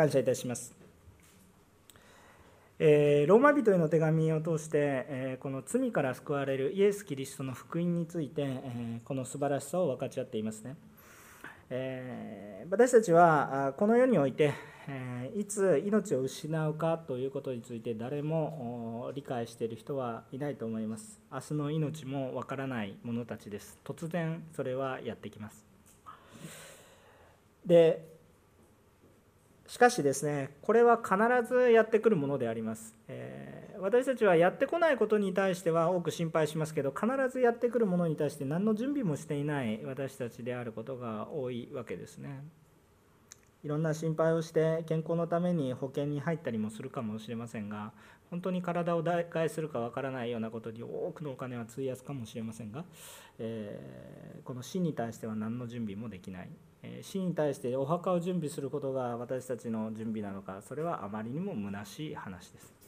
感謝いたします。えー、ローマ人への手紙を通して、えー、この罪から救われるイエス・キリストの福音について、えー、この素晴らしさを分かち合っていますね。え私たちはこの世において、えいつ命を失うかということについて誰も理解している人はいないと思います。明日の命もわからない者たちです。突然それはやってきます。でしかしですねこれは必ずやってくるものであります、えー、私たちはやってこないことに対しては多く心配しますけど必ずやってくるものに対して何の準備もしていない私たちであることが多いわけですね。いろんな心配をして健康のために保険に入ったりもするかもしれませんが本当に体を代替するかわからないようなことに多くのお金は費やすかもしれませんが、えー、この死に対しては何の準備もできない。死に対してお墓を準備することが私たちの準備なのかそれはあまりにも虚しい話です。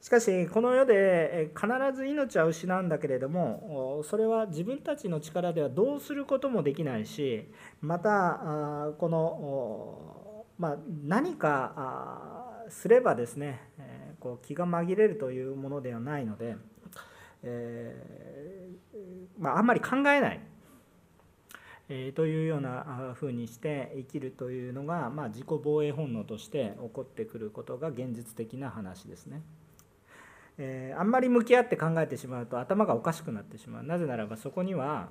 しかしこの世で必ず命は失うんだけれどもそれは自分たちの力ではどうすることもできないしまたこの、ま、何かすればですねこう気が紛れるというものではないのでえ、まあ、あんまり考えない、えー、というようなふうにして生きるというのが、まあ、自己防衛本能として起こってくることが現実的な話ですね。えー、あんまり向き合って考えてしまうと頭がおかしくなってしまう。なぜならばそこには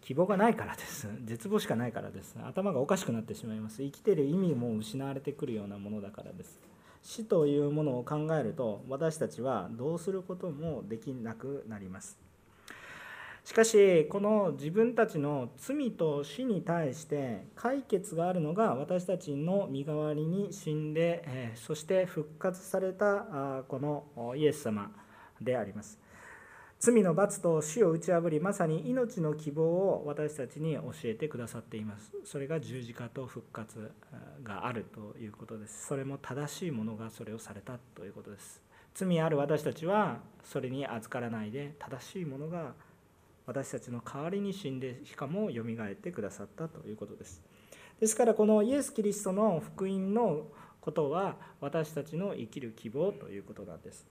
希望がないからです。絶望しかないからです。頭がおかしくなってしまいます。生きてる意味も失われてくるようなものだからです。死というものを考えると私たちはどうすることもできなくなります。しかしこの自分たちの罪と死に対して解決があるのが私たちの身代わりに死んでそして復活されたこのイエス様であります。罪の罰と死を打ち破りまさに命の希望を私たちに教えてくださっています。それが十字架と復活があるということです。それも正しいものがそれをされたということです。罪ある私たちはそれに預からないで正しいものが私たちの代わりに死んでしかもよみがえってくださったということです。ですからこのイエス・キリストの福音のことは私たちの生きる希望ということなんです。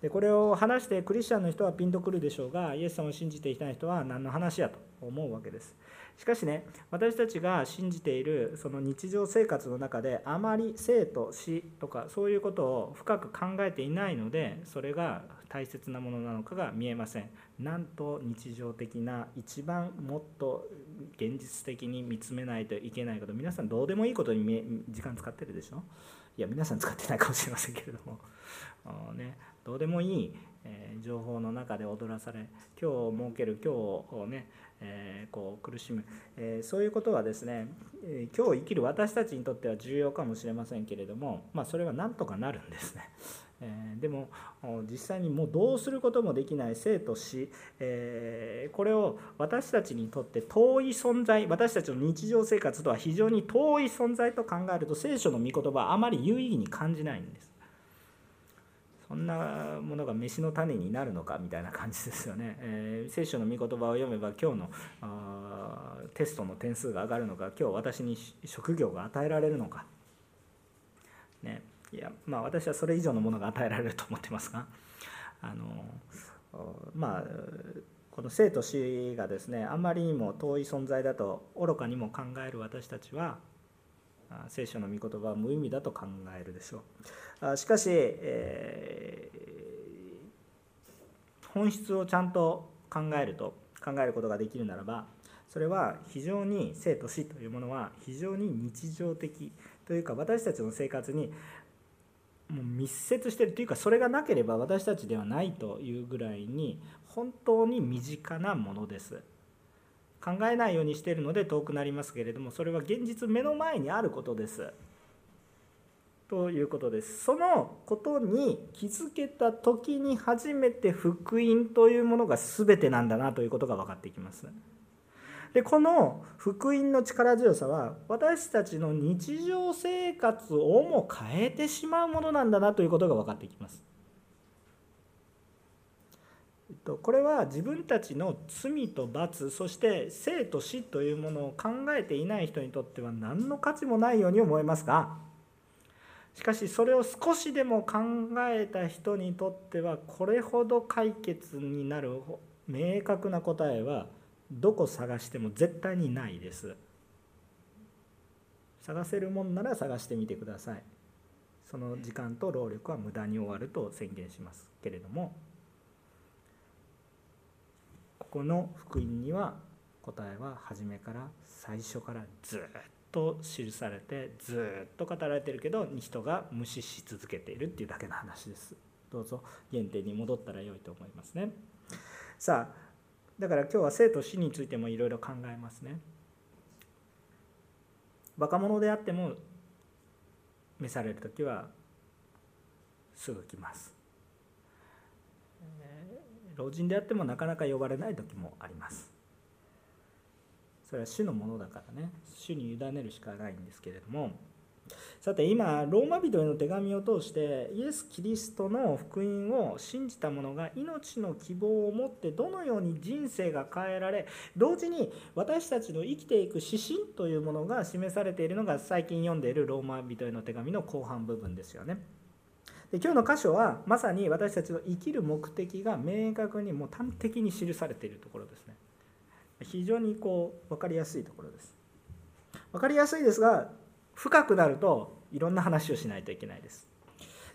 でこれを話してクリスチャンの人はピンとくるでしょうがイエス様を信じていない人は何の話やと思うわけです。しかしね私たちが信じているその日常生活の中であまり生と死とかそういうことを深く考えていないのでそれが大切なものなのかが見えません。なんと日常的な一番もっと現実的に見つめないといけないこと。皆さんどうでもいいことに時間使ってるでしょ？いや皆さん使ってないかもしれませんけれども。ねどうでもいい、え情報の中で踊らされ今日を設ける今日をね、えー、こう苦しむ、えー、そういうことはですね、え今日生きる私たちにとっては重要かもしれませんけれども、まあ、それはなんとかなるんですね。え、でも実際にもうどうすることもできない生と死、え、これを私たちにとって遠い存在私たちの日常生活とは非常に遠い存在と考えると聖書の御言葉はあまり有意義に感じないんです。そんなものが飯の種になるのかみたいな感じですよね、え、聖書の御言葉を読めば今日のテストの点数が上がるのか今日私に職業が与えられるのか、ね、いやまあ私はそれ以上のものが与えられると思ってますがあのまあこの生と死がですねあんまりにも遠い存在だと愚かにも考える私たちは聖書の御言葉は無意味だと考えるでしょう。しかし、えー、本質をちゃんと考えると考えることができるならばそれは非常に生と死というものは非常に日常的というか私たちの生活にもう密接してるというかそれがなければ私たちではないというぐらいに本当に身近なものです。考えないようにしているので遠くなりますけれどもそれは現実目の前にあることです。ということです。そのことに気づけた時に初めて福音というものが全てなんだなということが分かってきます。でこの福音の力強さは私たちの日常生活をも変えてしまうものなんだなということが分かってきます。これは自分たちの罪と罰そして生と死というものを考えていない人にとっては何の価値もないように思えますがしかしそれを少しでも考えた人にとってはこれほど解決になる明確な答えはどこ探しても絶対にないです。探せるもんなら探してみてください。その時間と労力は無駄に終わると宣言しますけれども。ここの福音には答えは初めから最初からずっと記されてずっと語られてるけど人が無視し続けているっていうだけの話です。どうぞ原点に戻ったら良いと思いますね。さあだから今日は生と死についてもいろいろ考えますね。若者であっても召される時はすぐ来ます。老人であってもなかなか呼ばれない時もあります。それは主のものだからね。主に委ねるしかないんですけれども。さて今ローマ人への手紙を通してイエス・キリストの福音を信じた者が命の希望を持ってどのように人生が変えられ同時に私たちの生きていく指針というものが示されているのが最近読んでいるローマ人への手紙の後半部分ですよね。で今日の箇所はまさに私たちの生きる目的が明確にもう端的に記されているところですね。非常にこう分かりやすいところです。分かりやすいですが深くなるといろんな話をしないといけないです。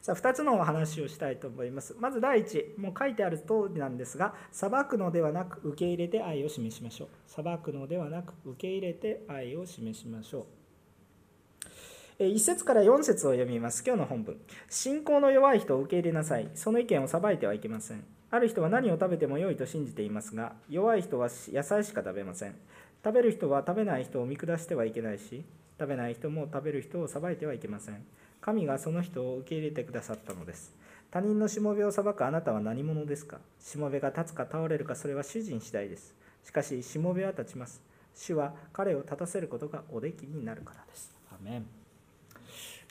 さあ2つの話をしたいと思います。まず第一、もう書いてある通りなんですが、裁くのではなく受け入れて愛を示しましょう。裁くのではなく受け入れて愛を示しましょう。1節から4節を読みます。今日の本文。信仰の弱い人を受け入れなさい。その意見を裁いてはいけません。ある人は何を食べても良いと信じていますが、弱い人は野菜しか食べません。食べる人は食べない人を見下してはいけないし、食べない人も食べる人を裁いてはいけません。神がその人を受け入れてくださったのです。他人のしもべを裁くあなたは何者ですか？しもべが立つか倒れるかそれは主人次第です。しかししもべは立ちます。主は彼を立たせることがおできになるからです。アメン。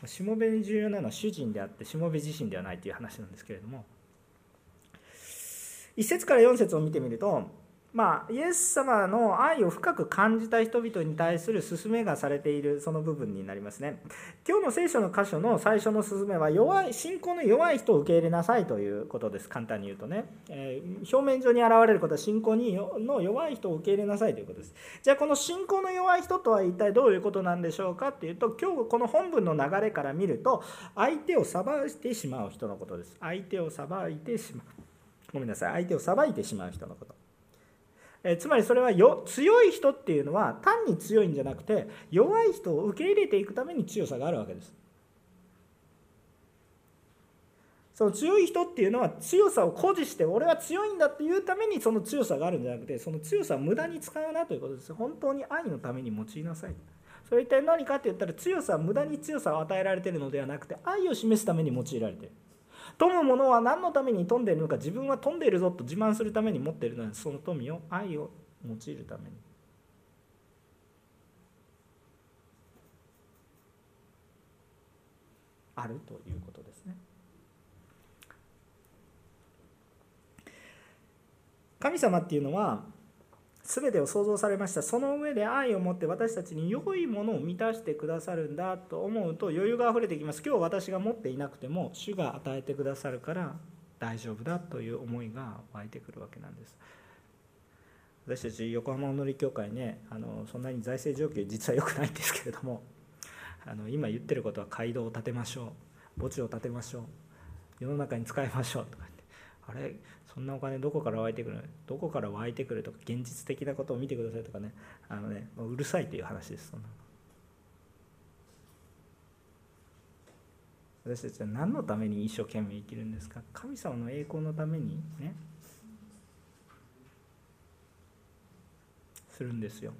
しもべに重要なのは主人であってしもべ自身ではないという話なんですけれども。1節から4節を見てみるとまあ、イエス様の愛を深く感じた人々に対する勧めがされているその部分になりますね。今日の聖書の箇所の最初の勧めは弱い信仰の弱い人を受け入れなさいということです。簡単に言うとね。えー、表面上に現れることは信仰にの弱い人を受け入れなさいということです。じゃあこの信仰の弱い人とは一体どういうことなんでしょうかっていうと今日この本文の流れから見ると相手を裁いてしまう人のことです。相手を裁いてしまう。ごめんなさい。相手を裁いてしまう人のこと。えつまりそれはよ強い人っていうのは単に強いんじゃなくて弱い人を受け入れていくために強さがあるわけです。その強い人っていうのは強さを誇示して俺は強いんだっていうためにその強さがあるんじゃなくてその強さを無駄に使うなということです。本当に愛のために用いなさい。それ一体何かって言ったら強さは無駄に強さを与えられてるのではなくて愛を示すために用いられてる。富む者は何のために富んでいるのか自分は富んでいるぞと自慢するために持っているのでその富を愛を用いるためにあるということですね。神様っていうのは全てを創造されました。その上で愛を持って私たちに良いものを満たしてくださるんだと思うと余裕があふれてきます。今日私が持っていなくても主が与えてくださるから大丈夫だという思いが湧いてくるわけなんです。私たち横浜おのり協会ねあのそんなに財政状況実は良くないんですけれどもあの今言ってることは街道を建てましょう。墓地を建てましょう。世の中に使いましょうとかって。あれそんなお金どこから湧いてくるどこから湧いてくるとか現実的なことを見てくださいとかね。あのねうるさいという話ですそんな私たちは何のために一生懸命生きるんですか？神様の栄光のためにねするんですよ。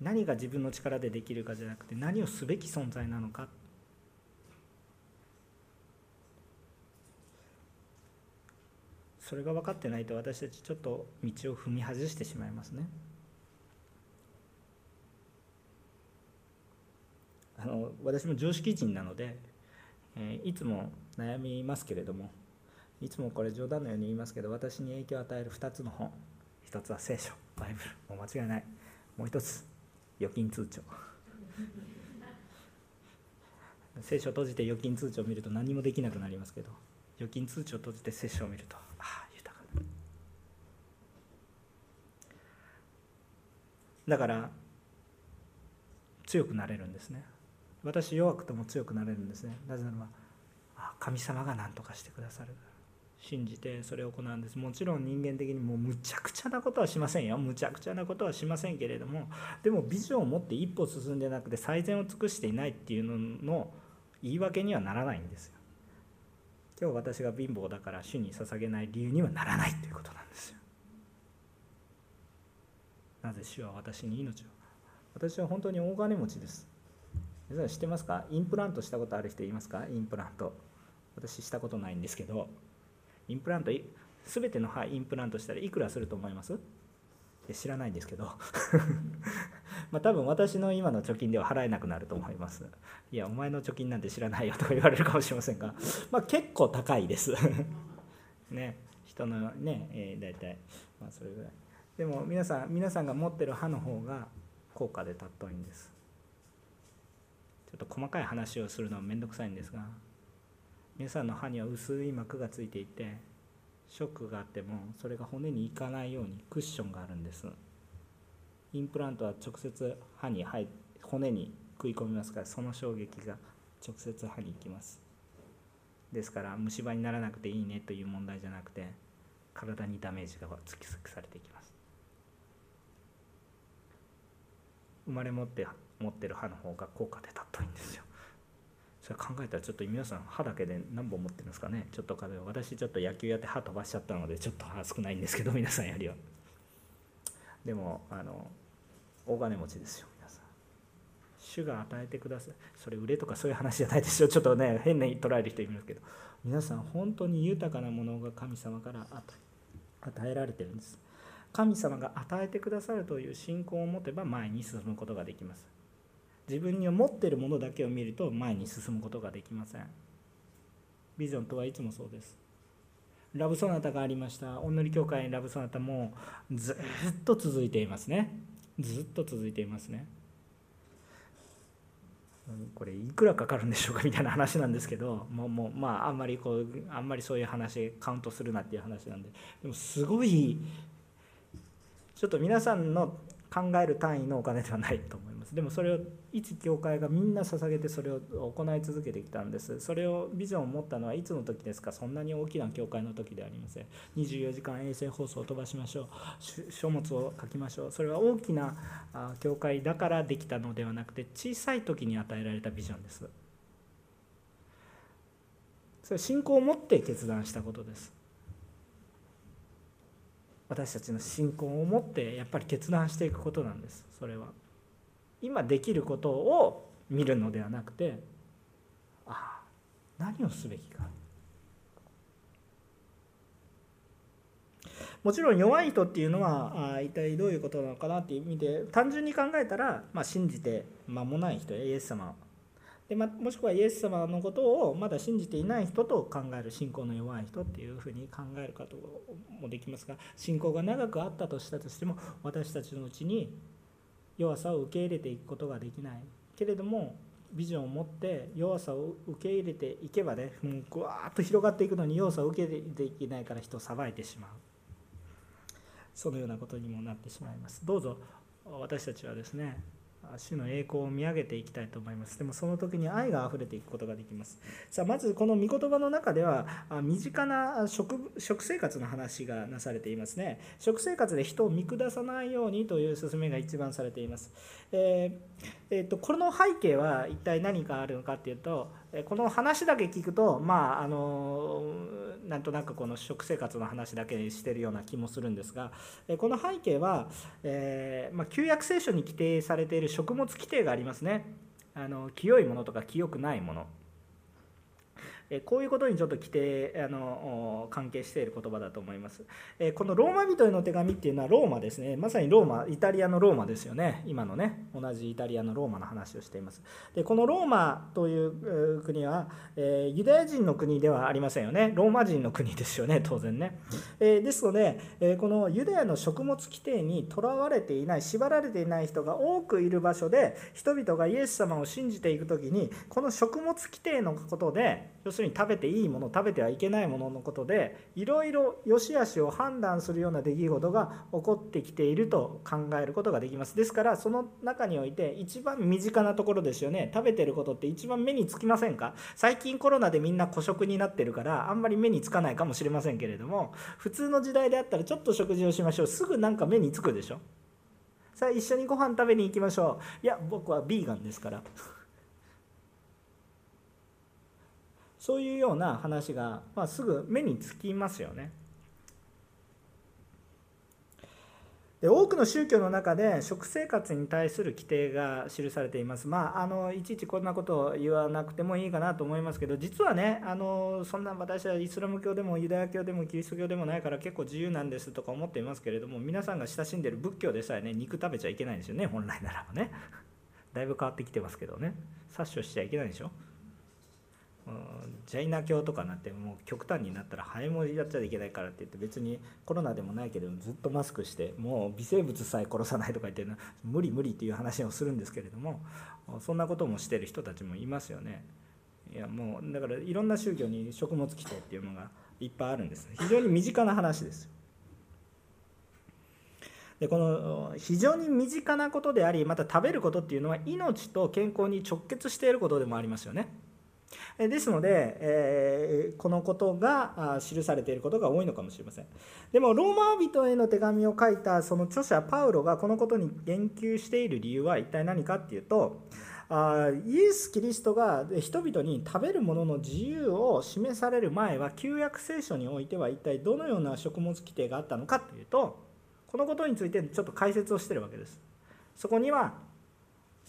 何が自分の力でできるかじゃなくて何をすべき存在なのか。それが分かってないと私たちちょっと道を踏み外してしまいますね。あの私も常識人なのでえいつも悩みますけれどもいつもこれ冗談のように言いますけど私に影響を与える2つの本。1つは聖書バイブル。もう間違いない。もう1つ。預金通帳。聖書を閉じて預金通帳を見ると何もできなくなりますけど預金通帳を閉じて聖書を見るとああ豊かだ。から強くなれるんですね。私弱くても強くなれるんですね。なぜならば神様が何とかしてくださる。信じてそれを行うんです。もちろん人間的にもうむちゃくちゃなことはしませんよ。むちゃくちゃなことはしませんけれどもでもビジョンを持って一歩進んでなくて最善を尽くしていないっていうのの言い訳にはならないんですよ。今日私が貧乏だから主に捧げない理由にはならないということなんですよ。なぜ主は私に命を？私は本当に大金持ちです。皆さん知ってますか？インプラントしたことある人いますか？インプラント。私したことないんですけど。インプラント全ての歯インプラントしたらいくらすると思います？知らないんですけど。まあ多分私の今の貯金では払えなくなると思います。いやお前の貯金なんて知らないよとか言われるかもしれませんが。まあ結構高いです。ね人のね、えー、大体。まあそれぐらい。でも皆さん皆さんが持ってる歯の方が高価で尊いんです。ちょっと細かい話をするのは面倒くさいんですが。皆さんの歯には薄い膜がついていてショックがあってもそれが骨にいかないようにクッションがあるんです。インプラントは直接歯に入骨に食い込みますからその衝撃が直接歯に行きます。ですから虫歯にならなくていいねという問題じゃなくて体にダメージが突きつくされていきます。生まれ持って持ってる歯の方が効果で尊いんですよ。それ考えたらちょっと皆さん歯だけで何本持ってるんですかね。ちょっと壁を私ちょっと野球やって歯飛ばしちゃったのでちょっと歯少ないんですけど 皆さんよりは。でもあの大金持ちですよ皆さん。主が与えてください。それ売れとかそういう話じゃないですよ。ちょっとね変に捉える人いますけど。皆さん本当に豊かなものが神様から与えられてるんです。神様が与えてくださるという信仰を持てば前に進むことができます。自分に持っているものだけを見ると前に進むことができません。ビジョンとはいつもそうです。ラブソナタがありました。お祈り教会ラブソナタもずっと続いていますね。ずっと続いていますね。これいくらかかるんでしょうか？みたいな話なんですけどもうもうまああんまりこうあんまりそういう話カウントするなっていう話なんで。でもすごいちょっと皆さんの考える単位のお金ではないと思います。でもそれを一教会がみんな捧げてそれを行い続けてきたんです。それをビジョンを持ったのはいつの時ですか？そんなに大きな教会の時ではありません。24時間衛星放送を飛ばしましょう。書物を書きましょう。それは大きな教会だからできたのではなくて小さい時に与えられたビジョンです。それは信仰を持って決断したことです。私たちの信仰を持ってやっぱり決断していくことなんですそれは。今できることを見るのではなくてああ何をすべきか。もちろん弱い人っていうのはあ一体どういうことなのかなっていう意味で単純に考えたら、まあ、信じて間もない人イエス様でまもしくはイエス様のことをまだ信じていない人と考える信仰の弱い人っていうふうに考えることもできますが信仰が長くあったとしたとしても私たちのうちに弱さを受け入れていくことができない。けれどもビジョンを持って弱さを受け入れていけばねもうぐわーっと広がっていくのに弱さを受け入れていけないから人をさばいてしまう。そのようなことにもなってしまいます。どうぞ私たちはですね主の栄光を見上げていきたいと思います。でもその時に愛が溢れていくことができます。さあまずこの御言葉の中では身近な食食生活の話がなされていますね。食生活で人を見下さないようにという勧めが一番されています。えーえーと、この背景は一体何かあるのかっていうとこの話だけ聞くとまああのなんとなくこの食生活の話だけしてるような気もするんですがこの背景は、えー、まあ、旧約聖書に規定されている食物規定がありますね。あの清いものとか清くないもの。こういうことにちょっと規定あの関係している言葉だと思います。このローマ人への手紙っていうのはローマですね。まさにローマイタリアのローマですよね。今のね。同じイタリアのローマの話をしています。でこのローマという国はユダヤ人の国ではありませんよね。ローマ人の国ですよね当然ね。ですのでこのユダヤの食物規定にとらわれていない縛られていない人が多くいる場所で人々がイエス様を信じていく時にこの食物規定のことで要するに食べていいもの食べてはいけないもののことでいろいろ良し悪しを判断するような出来事が起こってきていると考えることができます。ですからその中において一番身近なところですよね。食べてることって一番目につきませんか？最近コロナでみんな孤食になってるからあんまり目につかないかもしれませんけれども普通の時代であったらちょっと食事をしましょう。すぐなんか目につくでしょ？さあ一緒にご飯食べに行きましょう。いや僕はビーガンですから。そういうような話が、まあ、すぐ目につきますよねで多くの宗教の中で食生活に対する規定が記されています。まあ、あのいちいちこんなことを言わなくてもいいかなと思いますけど実はねあのそんな私はイスラム教でもユダヤ教でもキリスト教でもないから結構自由なんですとか思っていますけれども皆さんが親しんでる仏教でさえね肉食べちゃいけないんですよね本来ならばね。だいぶ変わってきてますけどね殺生しちゃいけないでしょ。ジャイナ教とかなってもう極端になったらハエもやっちゃいけないからって言って別にコロナでもないけどずっとマスクしてもう微生物さえ殺さないとか言ってるの無理無理っていう話をするんですけれどもそんなこともしてる人たちもいますよね。いやもうだからいろんな宗教に食物規定っていうのがいっぱいあるんです非常に身近な話です。でこの非常に身近なことでありまた食べることっていうのは命と健康に直結していることでもありますよね。ですので、えー、このことが記されていることが多いのかもしれません。でもローマ人への手紙を書いたその著者パウロがこのことに言及している理由は一体何かっていうとあイエス・キリストが人々に食べるものの自由を示される前は旧約聖書においては一体どのような食物規定があったのかというとこのことについてちょっと解説をしてるわけです。そこには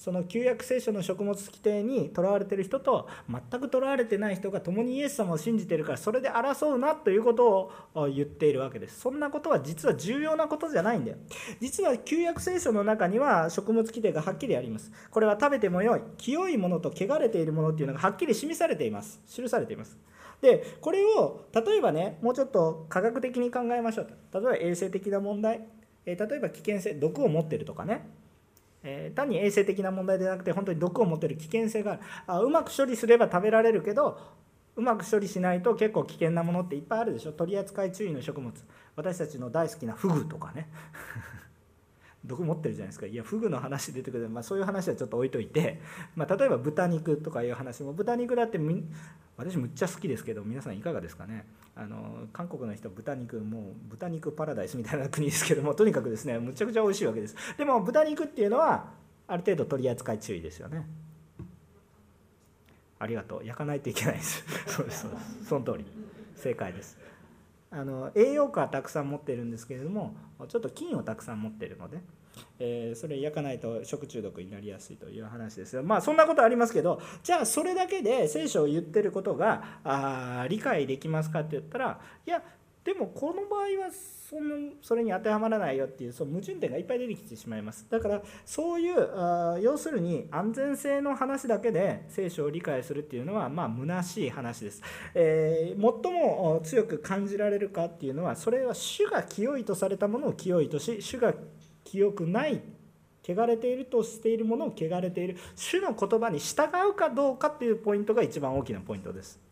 その旧約聖書の食物規定にとらわれてる人と全くとらわれてない人が共にイエス様を信じてるからそれで争うなということを言っているわけです。そんなことは実は重要なことじゃないんだよ。実は旧約聖書の中には食物規定がはっきりあります。これは食べてもよい。清いものと汚れているものっていうのがはっきり示されています。記されています。でこれを例えばねもうちょっと科学的に考えましょうと。例えば衛生的な問題。例えば危険性毒を持ってるとかね。えー、単に衛生的な問題でなくて本当に毒を持ってる危険性がある。あうまく処理すれば食べられるけどうまく処理しないと結構危険なものっていっぱいあるでしょ。取り扱い注意の食物。私たちの大好きなフグとかね。毒持ってるじゃないですか。いやフグの話出てくる、まあ、そういう話はちょっと置いといて、まあ、例えば豚肉とかいう話も。豚肉だって私むっちゃ好きですけど皆さんいかがですかね。あの韓国の人豚肉もう豚肉パラダイスみたいな国ですけどもとにかくですねむちゃくちゃ美味しいわけです。でも豚肉っていうのはある程度取り扱い注意ですよね。ありがとう。焼かないといけないです。そうですそうです。その通り。正解です。あの栄養価はたくさん持ってるんですけれどもちょっと菌をたくさん持ってるので、えー、それ焼かないと食中毒になりやすいという話ですよ。まあそんなことありますけどじゃあそれだけで聖書を言ってることがあ理解できますかって言ったらいやでもこの場合はそのそれに当てはまらないよっていうその矛盾点がいっぱい出てきてしまいます。だからそういう要するに安全性の話だけで聖書を理解するっていうのはまあ虚しい話です、えー、最も強く感じられるかっていうのはそれは主が清いとされたものを清いとし主が清くない汚れているとしているものを汚れている。主の言葉に従うかどうかっていうポイントが一番大きなポイントです。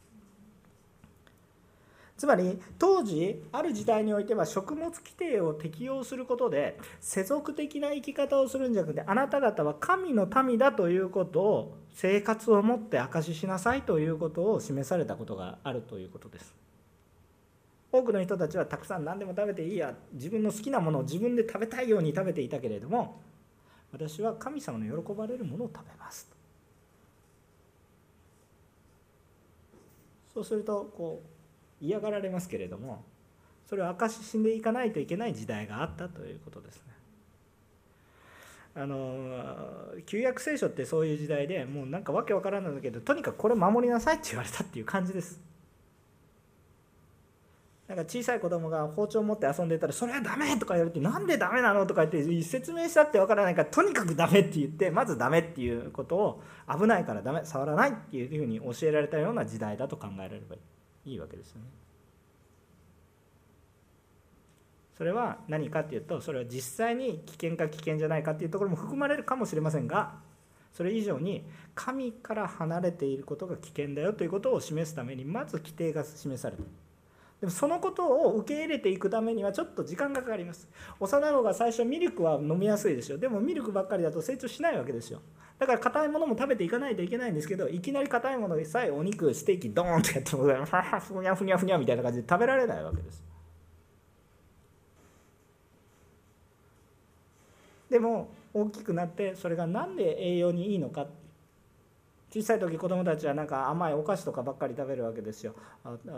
つまり当時ある時代においては食物規定を適用することで世俗的な生き方をするんじゃなくてあなた方は神の民だということを生活をもって証ししなさいということを示されたことがあるということです。多くの人たちはたくさん何でも食べていいや自分の好きなものを自分で食べたいように食べていたけれども私は神様の喜ばれるものを食べますそうするとこう嫌がられますけれどもそれを証し死んでいかないといけない時代があったということですね。あの旧約聖書ってそういう時代でもうなんかわけわからないんだけどとにかくこれ守りなさいって言われたっていう感じですなんか小さい子供が包丁を持って遊んでたら「それはダメ!」とか言われて「なんでダメなの?」とか言って説明したってわからないからとにかくダメって言ってまずダメっていうことを危ないからダメ触らないっていうふうに教えられたような時代だと考えられればいいいいわけですよね。それは何かっていうとそれは実際に危険か危険じゃないかっていうところも含まれるかもしれませんがそれ以上に神から離れていることが危険だよということを示すためにまず規定が示された。でもそのことを受け入れていくためにはちょっと時間がかかります幼い方が最初ミルクは飲みやすいですよでもミルクばっかりだと成長しないわけですよだから硬いものも食べていかないといけないんですけどいきなり硬いものでさえお肉ステーキドーンってやってもふにゃふにゃふにゃみたいな感じで食べられないわけです。でも大きくなってそれが何で栄養にいいのか。小さい時子供たちはなんか甘いお菓子とかばっかり食べるわけですよ。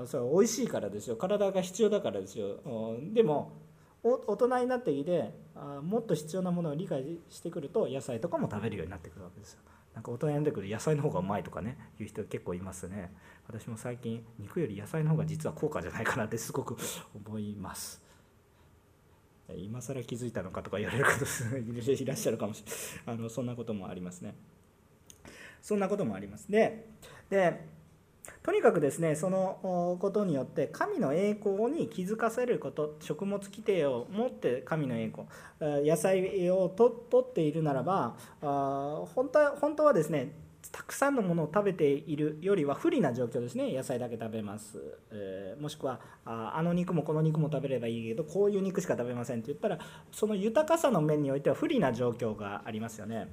それ美味しいからですよ。体が必要だからですよ。でも大人になってきてあもっと必要なものを理解してくると野菜とかも食べるようになってくるわけですよ。なんか大人になってくると野菜の方がうまいとかねいう人結構いますね。私も最近肉より野菜の方が実は高価じゃないかなってすごく思います。今更気づいたのかとか言われる方いらっしゃるかもしれないあのそんなこともありますね。そんなこともあります。ででとにかくですねそのことによって神の栄光に気づかせること食物規定を持って神の栄光野菜をとっているならば本当本当はですねたくさんのものを食べているよりは不利な状況ですね。野菜だけ食べます、えー、もしくはああの肉もこの肉も食べればいいけどこういう肉しか食べませんって言ったらその豊かさの面においては不利な状況がありますよね。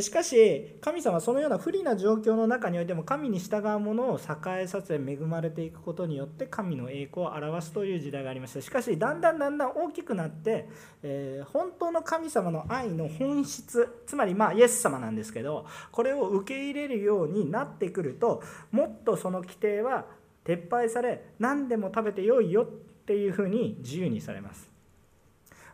しかし神様はそのような不利な状況の中においても神に従うものを栄えさせ恵まれていくことによって神の栄光を表すという時代がありましたしかしだんだんだんだん大きくなって、えー、本当の神様の愛の本質つまりまあイエス様なんですけどこれを受け入れれるようになってくるともっとその規定は撤廃され何でも食べてよいよっていうふうに自由にされます。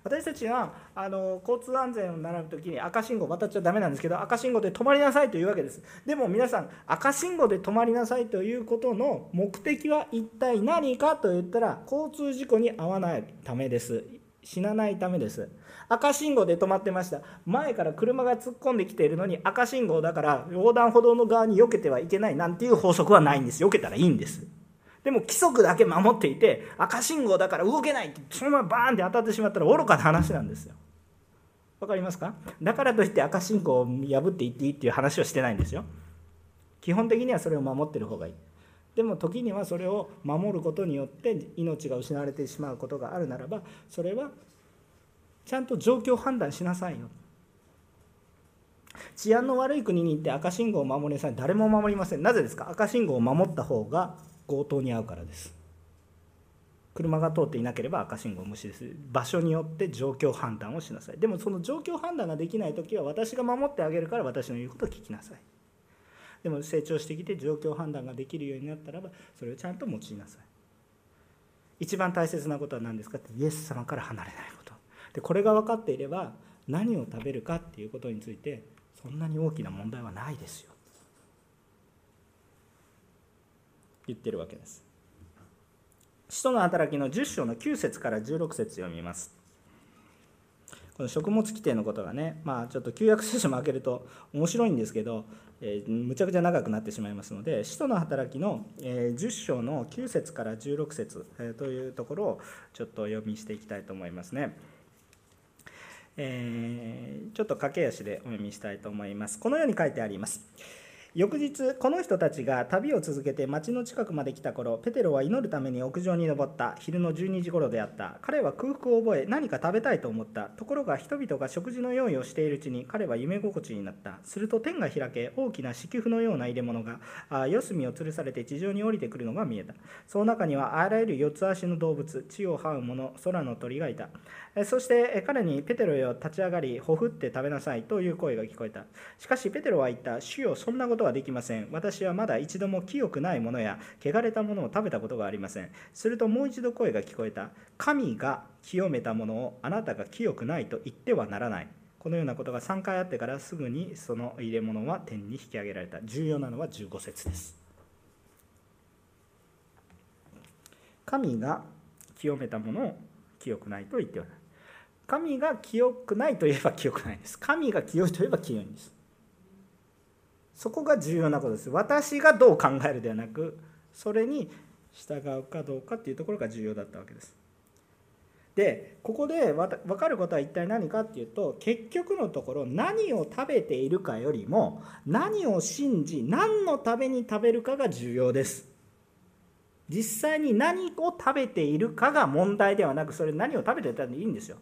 私たちはあの交通安全を習う時に赤信号渡っちゃダメなんですけど赤信号で止まりなさいというわけです。でも皆さん赤信号で止まりなさいということの目的は一体何かと言ったら交通事故に遭わないためです。死なないためです。赤信号で止まってました。前から車が突っ込んできているのに赤信号だから横断歩道の側に避けてはいけないなんていう法則はないんです。避けたらいいんです。でも規則だけ守っていて赤信号だから動けないってそのままバーンって当たってしまったら愚かな話なんですよ。わかりますか？だからといって赤信号を破っていっていいっていう話はしてないんですよ。基本的にはそれを守ってる方がいい。でも時にはそれを守ることによって命が失われてしまうことがあるならばそれはちゃんと状況判断しなさいよ。治安の悪い国に行って赤信号を守りなさい。誰も守りません。なぜですか？赤信号を守った方が強盗に遭うからです。車が通っていなければ赤信号無視です。場所によって状況判断をしなさい。でもその状況判断ができない時は私が守ってあげるから私の言うことを聞きなさい。でも成長してきて状況判断ができるようになったらばそれをちゃんと用いなさい。一番大切なことは何ですか？ってイエス様から離れないこと。でこれが分かっていれば何を食べるかっていうことについてそんなに大きな問題はないですよ。言ってるわけです。使徒の働きの10章の9節から16節読みます。この食物規定のことがねまあちょっと旧約聖書も開けると面白いんですけど、えー、むちゃくちゃ長くなってしまいますので使徒の働きの、え、10章の9節から16節、え、というところをちょっと読みしていきたいと思いますね。えー、ちょっと駆け足でお読みしたいと思います。このように書いてあります。翌日この人たちが旅を続けて町の近くまで来た頃ペテロは祈るために屋上に登った。昼の12時頃であった。彼は空腹を覚え何か食べたいと思った。ところが人々が食事の用意をしているうちに彼は夢心地になった。すると天が開け大きな敷布のような入れ物が四隅を吊るされて地上に降りてくるのが見えた。その中にはあらゆる四つ足の動物地を這う者空の鳥がいた。そして彼にペテロよ立ち上がりほふって食べなさいという声が聞こえた。しかしペテロは言った。主よそんなことはできません。私はまだ一度も清くないものや汚れたものを食べたことがありません。するともう一度声が聞こえた。神が清めたものをあなたが清くないと言ってはならない。このようなことが3回あってからすぐにその入れ物は天に引き上げられた重要なのは15節です神が清めたものを清くないと言ってはならない神が清くないといえば清くないです神が清いといえば清いんですそこが重要なことです。私がどう考えるではなくそれに従うかどうかっていうところが重要だったわけです。でここで分かることは一体何かっていうと結局のところ何を食べているかよりも何を信じ何のために食べるかが重要です。実際に何を食べているかが問題ではなくそれ何を食べてたらいいんですよ、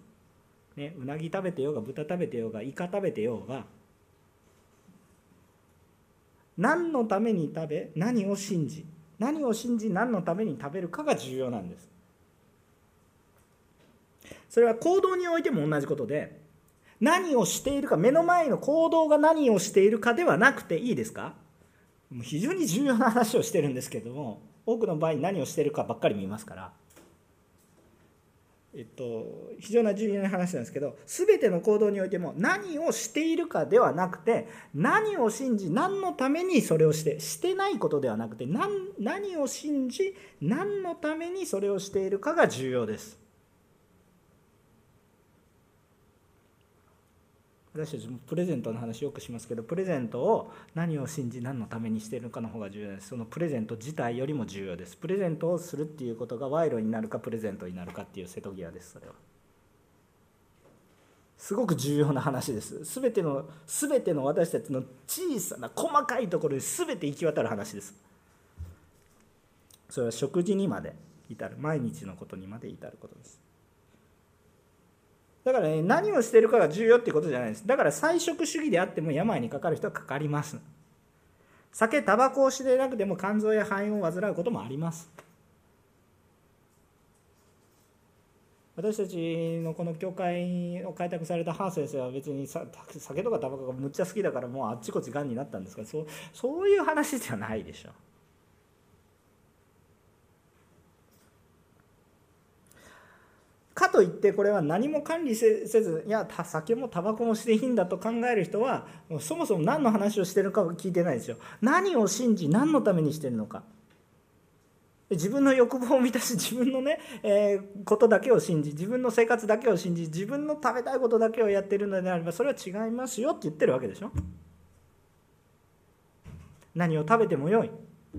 ね、うなぎ食べてようが豚食べてようがイカ食べてようが何のために食べ何を信じ何を信じ何のために食べるかが重要なんです。それは行動においても同じことで何をしているか目の前の行動が何をしているかではなくていいですか？非常に重要な話をしてるんですけども多くの場合何をしているかばっかり見ますから。えっと、非常な重要な話なんですけど全ての行動においても何をしているかではなくて何を信じ何のためにそれをしてしてないことではなくて何何を信じ何のためにそれをしているかが重要です。私たちもプレゼントの話よくしますけどプレゼントを何を信じ何のためにしているかの方が重要です。そのプレゼント自体よりも重要です。プレゼントをするっていうことが賄賂になるかプレゼントになるかっていう瀬戸際ですそれはすごく重要な話です。全ての全ての私たちの小さな細かいところに全て行き渡る話です。それは食事にまで至る毎日のことにまで至ることです。だからね何をしてるかが重要っていうことじゃないです。だから菜食主義であっても病にかかる人はかかります。酒タバコをしていなくても肝臓や肺炎を患うこともあります。私たちのこの教会を開拓されたハー先生は別に酒とかタバコがむっちゃ好きだからもうあっちこっちがんになったんですがそうそういう話じゃないでしょ。かといってこれは何も管理せずいや酒もタバコもしていいんだと考える人はそもそも何の話をしてるかを聞いてないですよ。何を信じ何のためにしてるのか。自分の欲望を満たし自分のね、えー、ことだけを信じ自分の生活だけを信じ自分の食べたいことだけをやってるのであればそれは違いますよって言ってるわけでしょ。何を食べてもよい。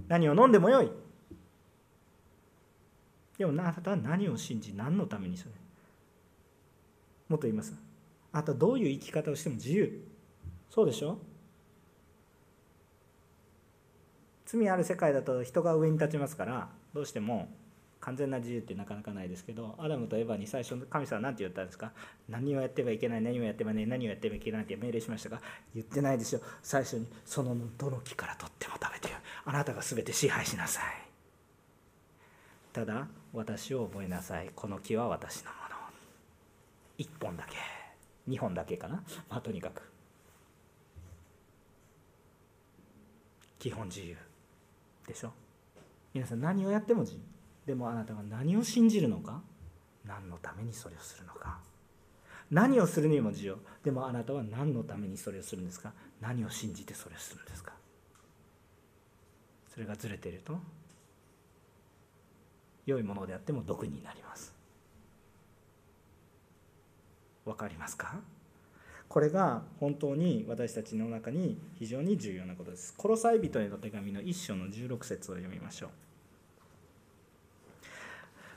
何を飲んでもよい。でもあなたは何を信じ何のためにそれ？もっと言います。あなたはどういう生き方をしても自由。そうでしょ？罪ある世界だと人が上に立ちますからどうしても完全な自由ってなかなかないですけどアダムとエヴァに最初神様は何て言ったんですか？何をやってはいけない何をやってはいけない何をやってはいけないって命令しましたが言ってないですよ最初にそのどの木からとっても食べてよあなたが全て支配しなさい。ただ私を覚えなさい。この木は私のもの。1本だけ。2本だけかな。まあとにかく。基本自由。でしょ？皆さん何をやっても自由。でもあなたは何を信じるのか？何のためにそれをするのか？何をするにも自由。でもあなたは何のためにそれをするんですか？何を信じてそれをするんですか？それがずれていると良いものであっても毒になりますわかりますか？これが本当に私たちの中に非常に重要なことです。コロサイ人への手紙の一章の16節を読みましょう。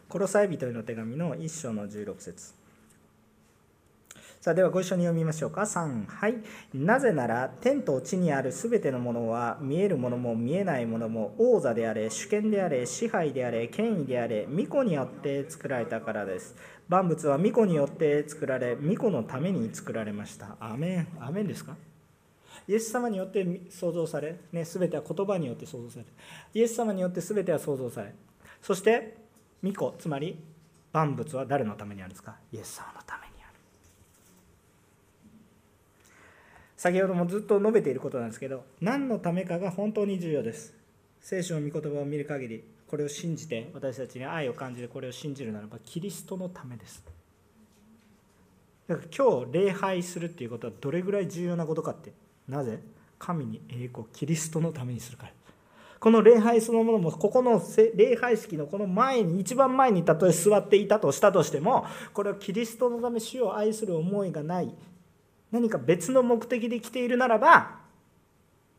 コロサイ人への手紙の一章の16節さあではご一緒に読みましょうか。3はい。なぜなら天と地にあるすべてのものは見えるものも見えないものも王座であれ主権であれ支配であれ権威であれ巫女によって作られたからです。万物は巫女によって作られ巫女のために作られました。アメン。アメンですか？イエス様によって創造され、ね、全ては言葉によって創造されイエス様によって全ては創造されそして巫女つまり万物は誰のためにあるんですか？イエス様のために先ほどもずっと述べていることなんですけど何のためかが本当に重要です。聖書の御言葉を見る限りこれを信じて私たちに愛を感じてこれを信じるならばキリストのためです。だから今日礼拝するっていうことはどれぐらい重要なことかってなぜ？神に栄光キリストのためにするから。この礼拝そのものもここの礼拝式のこの前に一番前にたとえ座っていたとしたとしてもこれはキリストのため主を愛する思いがない。何か別の目的で来ているならば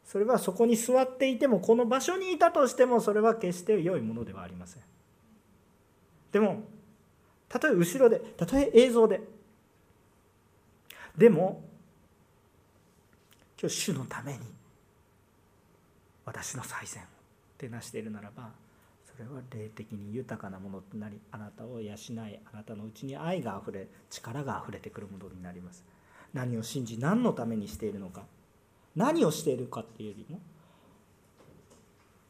それはそこに座っていてもこの場所にいたとしてもそれは決して良いものではありません。でもたとえ後ろでたとえ映像ででも今日主のために私の最善を手なしているならばそれは霊的に豊かなものとなりあなたを養いあなたのうちに愛があふれ力があふれてくるものになります。何を信じ何のためにしているのか。何をしているかっていうよりも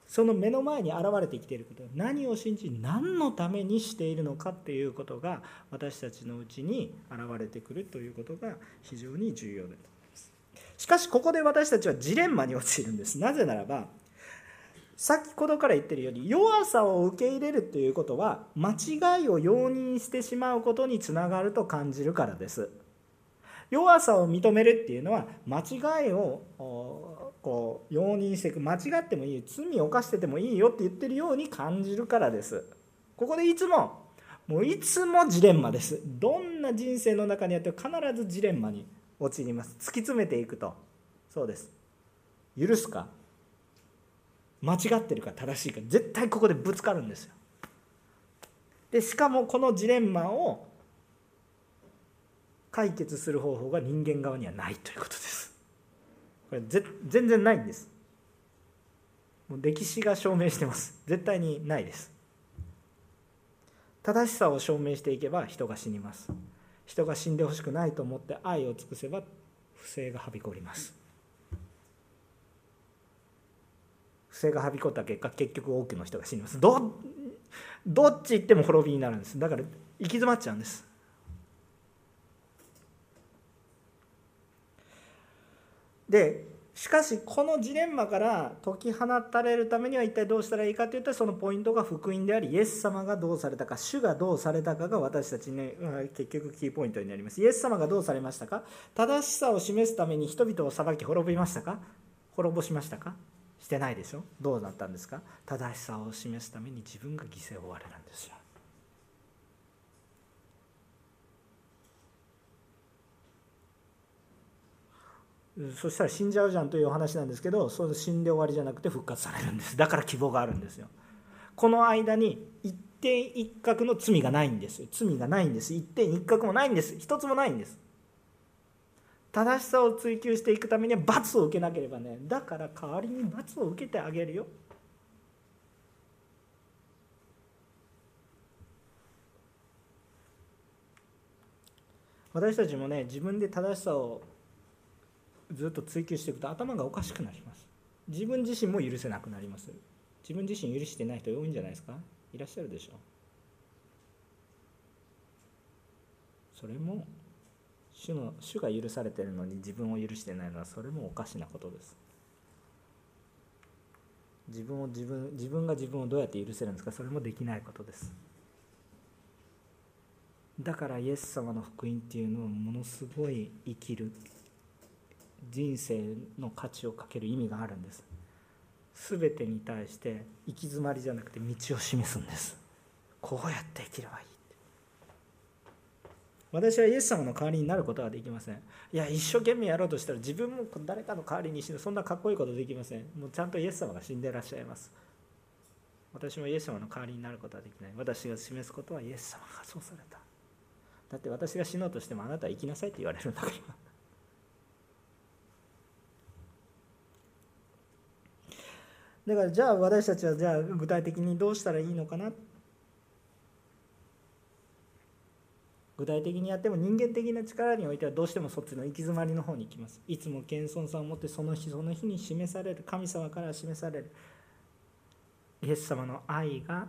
その目の前に現れてきていること何を信じ何のためにしているのかっていうことが私たちのうちに現れてくるということが非常に重要だと思います。しかしここで私たちはジレンマに陥るんです。なぜならば先ほどから言ってるように弱さを受け入れるということは間違いを容認してしまうことにつながると感じるからです。弱さを認めるっていうのは間違いをこう容認していく間違ってもいい罪を犯しててもいいよって言ってるように感じるからです。ここでいつももういつもジレンマです。どんな人生の中にあっても必ずジレンマに陥ります。突き詰めていくと。そうです。許すか？間違ってるか？正しいか？絶対ここでぶつかるんですよ。でしかもこのジレンマを解決する方法が人間側にはないということです。これ全然ないんです。もう歴史が証明してます。絶対にないです。正しさを証明していけば人が死にます。人が死んでほしくないと思って愛を尽くせば不正がはびこります。不正がはびこった結果結局多くの人が死にます。どどっち行っても滅びになるんです。だから行き詰まっちゃうんです。でしかしこのジレンマから解き放たれるためには一体どうしたらいいかといったらそのポイントが福音でありイエス様がどうされたか主がどうされたかが私たちね結局キーポイントになります。イエス様がどうされましたか？正しさを示すために人々を裁き滅びましたか？滅ぼしましたか？してないでしょ？どうなったんですか？正しさを示すために自分が犠牲を負われるんですよ。そしたら死んじゃうじゃんというお話なんですけどその死んで終わりじゃなくて復活されるんです。だから希望があるんですよ。この間に一点一角の罪がないんです罪がないんです。一点一角もないんです。一つもないんです。正しさを追求していくためには罰を受けなければね。だから代わりに罰を受けてあげるよ。私たちもね自分で正しさをずっと追求していくと頭がおかしくなります。自分自身も許せなくなります。自分自身許してない人多いんじゃないですか？いらっしゃるでしょ。うそれも主の主が許されてるのに自分を許してないのはそれもおかしなことです。自分を自分自分が自分をどうやって許せるんですか？それもできないことです。だからイエス様の福音っていうのはものすごい生きる。人生の価値をかける意味があるんです。全てに対して行き詰まりじゃなくて道を示すんです。こうやって生きればいい。私はイエス様の代わりになることはできません。いや一生懸命やろうとしたら自分も誰かの代わりに死ぬ。そんなかっこいいことできません。もうちゃんとイエス様が死んでいらっしゃいます。私もイエス様の代わりになることはできない。私が示すことはイエス様がそうされた。だって私が死のうとしてもあなたは生きなさいって言われるんだから。だからじゃあ私たちはじゃあ具体的にどうしたらいいのかな具体的にやっても人間的な力においてはどうしてもそっちの行き詰まりの方に行きます。いつも謙遜さを持ってその日その日に示される神様から示されるイエス様の愛が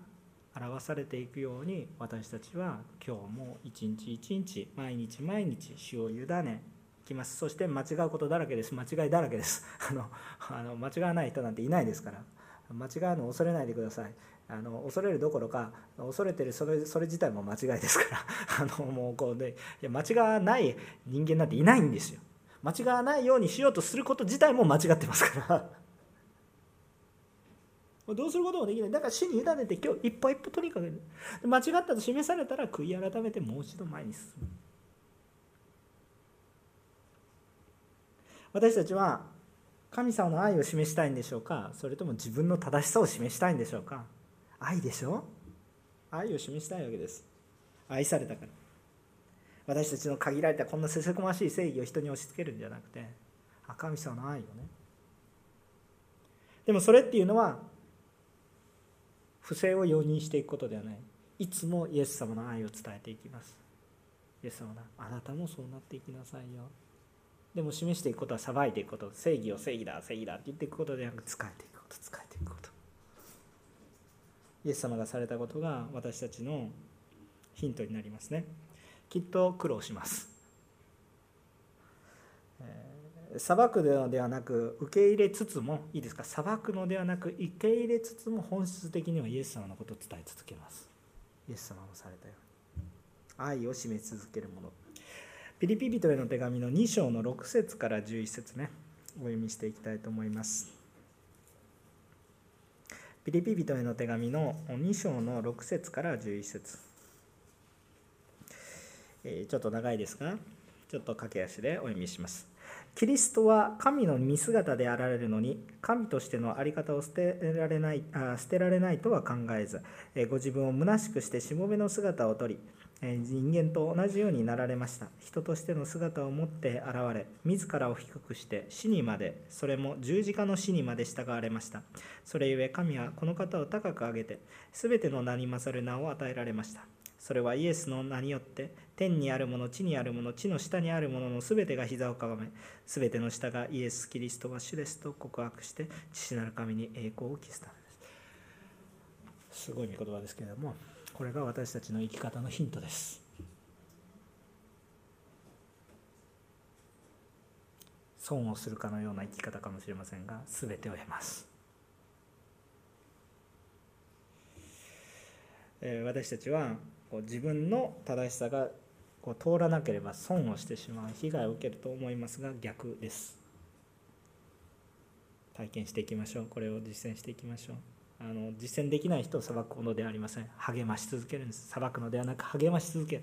表されていくように私たちは今日も一日一日毎日毎日主を委ねきますそして間違うことだらけです。間違いだらけです。あのあの間違わない人なんていないですから。間違うのを恐れないでください。あの恐れるどころか恐れてるそれそれ自体も間違いですから。あのもうこうでいや間違わない人間なんていないんですよ。間違わないようにしようとすること自体も間違ってますから。どうすることもできない。だから主に委ねて今日一歩一歩とにかく間違ったと示されたら悔い改めてもう一度前に進む。私たちは神様の愛を示したいんでしょうか？それとも自分の正しさを示したいんでしょうか？愛でしょ？愛を示したいわけです。愛されたから。私たちの限られたこんなせせこましい正義を人に押し付けるんじゃなくて神様の愛をね。でもそれっていうのは不正を容認していくことではない。いつもイエス様の愛を伝えていきます。イエス様があなたもそうなっていきなさいよ。でも示していくことは裁いていくこと。正義を正義だ正義だって言っていくことではなく使えていくこと。使えていくこと。イエス様がされたことが私たちのヒントになりますね。きっと苦労します。裁くのではなく受け入れつつもいいですか？裁くのではなく受け入れつつも本質的にはイエス様のことを伝え続けます。イエス様もされたように。愛を示し続けるもの。ピリピ人への手紙の2章の6節から11節ね。お読みしていきたいと思います。ピリピ人への手紙の2章の6節から11節。ちょっと長いですがちょっと駆け足でお読みします。キリストは神の見姿であられるのに神としての在り方を捨てられないあ捨てられないとは考えずご自分を虚しくしてしもべの姿をとり人間と同じようになられました。人としての姿を持って現れ自らを低くして死にまでそれも十字架の死にまで従われました。それゆえ神はこの方を高く上げて全ての名に勝る名を与えられました。それはイエスの名によって天にあるもの地にあるもの地の下にあるものの全てが膝をかがめ全ての下がイエス・キリストは主ですと告白して父なる神に栄光を期すためです。すごい御言葉ですけれども。これが私たちの生き方のヒントです。損をするかのような生き方かもしれませんが全てを得ます。私たちはこう自分の正しさがこう通らなければ損をしてしまう被害を受けると思いますが逆です。体験していきましょう。これを実践していきましょう。あの実践できない人を裁くものではありません。励まし続けるんです。裁くのではなく励まし続ける。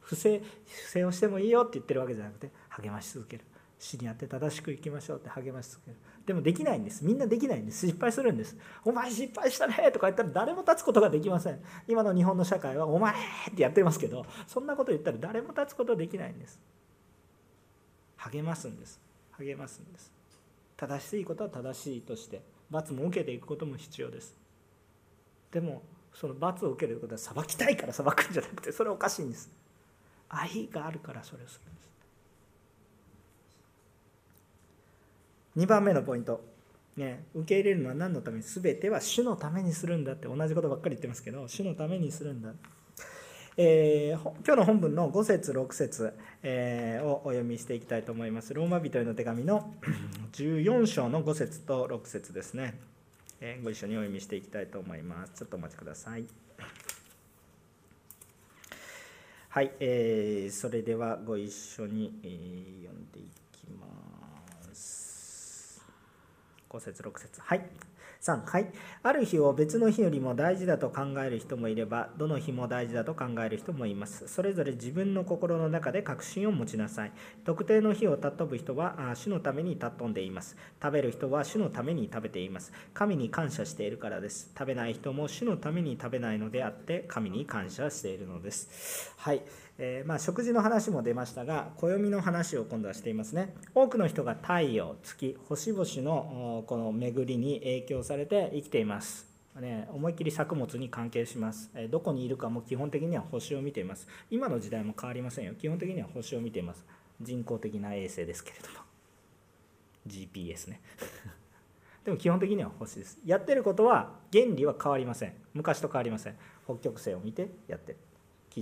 不正不正をしてもいいよって言ってるわけじゃなくて励まし続ける。死にあって正しく生きましょうって励まし続ける。でもできないんです。みんなできないんです。失敗するんです。お前失敗したねとか言ったら誰も立つことができません。今の日本の社会はお前ってやってますけどそんなこと言ったら誰も立つことできないんです。励ますんです。励ますんです。正しいことは正しいとして罰も受けていくことも必要です。でもその罰を受けることは裁きたいから裁くんじゃなくてそれおかしいんです。愛があるからそれをするんです。2番目のポイント、ね、受け入れるのは何のために？全ては主のためにするんだって同じことばっかり言ってますけど主のためにするんだ。えー、今日の本文の5節6節、えー、をお読みしていきたいと思います。ローマ人への手紙の14章の5節と6節ですね、え、ご一緒にお読みしていきたいと思います。ちょっとお待ちください。はい、えー、それではご一緒に、えー、読んでいきます。5節6節はい。3はい。ある日を別の日よりも大事だと考える人もいればどの日も大事だと考える人もいます。それぞれ自分の心の中で確信を持ちなさい。特定の日を尊ぶ人は主のために尊んでいます。食べる人は主のために食べています。神に感謝しているからです。食べない人も主のために食べないのであって神に感謝しているのです。はい。えー、まあ、食事の話も出ましたが暦の話を今度はしていますね。多くの人が太陽月星々のこの巡りに影響されて生きています、ね、思いっきり作物に関係します、えどこにいるかも基本的には星を見ています。今の時代も変わりませんよ。基本的には星を見ています。人工的な衛星ですけれども。GPS ね。でも基本的には星です。やってることは原理は変わりません。昔と変わりません。北極星を見てやってる。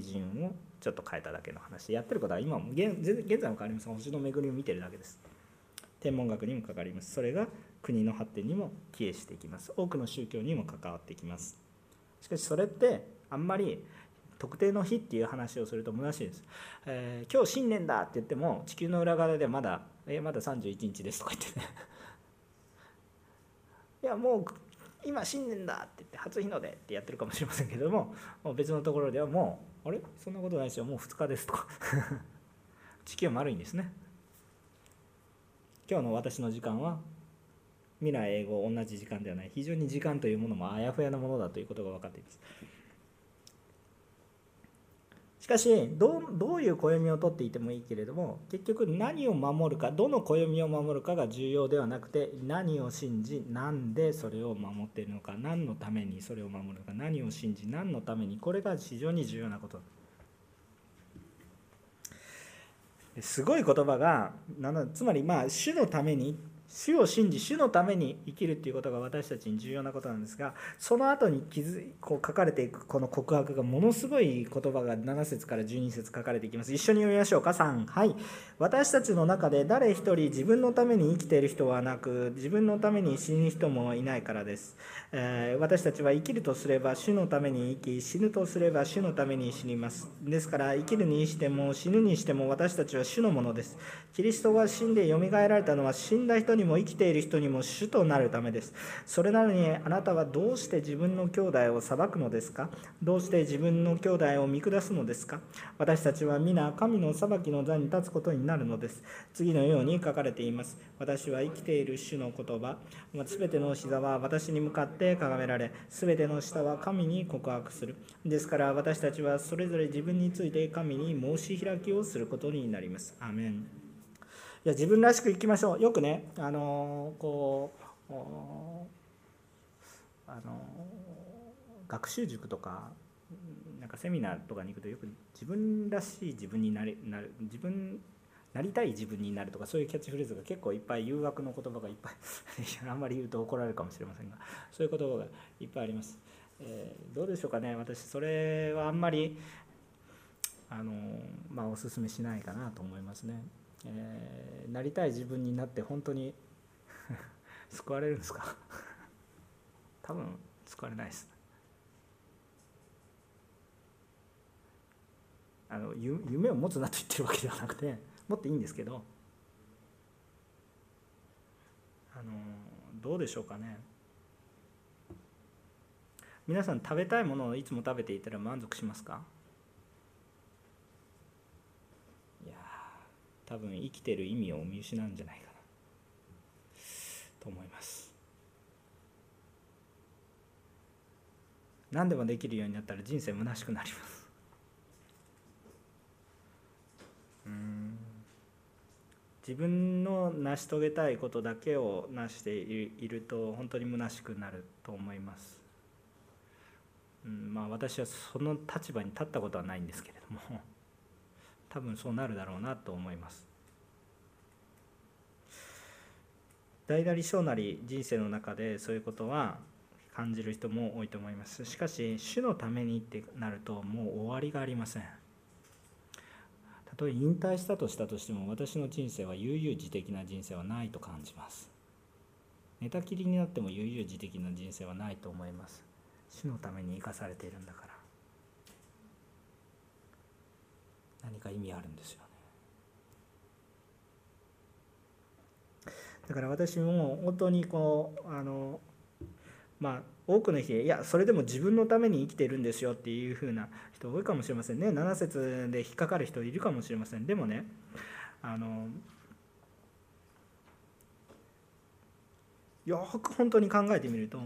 基準をちょっと変えただけの話やってることは今も現現在も変わりません星の巡りを見てるだけです。天文学にもかかります。それが国の発展にも帰依していきます。多くの宗教にも関わってきます。しかしそれってあんまり特定の日っていう話をすると虚しいです、えー、今日新年だって言っても地球の裏側でまだえまだ31日ですとか言ってね。いやもう今新年だって言って初日の出ってやってるかもしれませんけどももう別のところではもうあれ？そんなことないですよ。もう2日ですとか。地球は丸いんですね。今日の私の時間は未来英語同じ時間ではない。非常に時間というものもあやふやなものだということが分かっています。しかしどういう暦をとっていてもいいけれども結局何を守るかどの暦を守るかが重要ではなくて何を信じ何でそれを守っているのか何のためにそれを守るのか何を信じ何のためにこれが非常に重要なこと。すごい言葉がつまりまあ主のために主を信じ主のために生きるっていうことが私たちに重要なことなんですがその後に気づこう書かれていくこの告白がものすごい言葉が7節から12節書かれていきます。一緒に読みましょうか。3はい。私たちの中で誰一人自分のために生きている人はなく自分のために死ぬ人もいないからです、えー、私たちは生きるとすれば主のために生き死ぬとすれば主のために死にます。ですから生きるにしても死ぬにしても私たちは主のものです。キリストが死んでよみがえられたのは死んだ人にも生きている人にも主となるためです。それなのにあなたはどうして自分の兄弟を裁くのですか？どうして自分の兄弟を見下すのですか？私たちは皆神の裁きの座に立つことになるのです。次のように書かれています。私は生きている主の言葉。すべての膝は私に向かって掲められすべての舌は神に告白する。ですから私たちはそれぞれ自分について神に申し開きをすることになります。アメン。いや自分らしく生きましょう。よくねあのこうあの学習塾とかなんかセミナーとかに行くとよく自分らしい自分になれなる自分なりたい自分になるとかそういうキャッチフレーズが結構いっぱい誘惑の言葉がいっぱい あんまり言うと怒られるかもしれませんがそういう言葉がいっぱいあります、えー、どうでしょうかね。私それはあんまりあのまあおすすめしないかなと思いますね。えー、なりたい自分になって本当に 救われるんですか？多分救われないです。あの夢を持つなと言ってるわけではなくて持っていいんですけどあのどうでしょうかね。皆さん食べたいものをいつも食べていたら満足しますか？多分生きてる意味を見失うんじゃないかな。と思います。何でもできるようになったら人生虚しくなります。うん。自分の成し遂げたいことだけを成していると本当に虚しくなると思います、うん、まあ私はその立場に立ったことはないんですけれども。多分そうなるだろうなと思います。大なり小なり人生の中でそういうことは感じる人も多いと思います。しかし主のためにってなるともう終わりがありません。たとえ引退したとしたとしても私の人生は悠々自適な人生はないと感じます。寝たきりになっても悠々自適な人生はないと思います。主のために生かされているんだから。何か意味あるんですよね。だから私も本当にこうあのまあ多くの人いやそれでも自分のために生きてるんですよっていうふうな人多いかもしれませんね。7節で引っかかる人いるかもしれません。でもねあのよく本当に考えてみると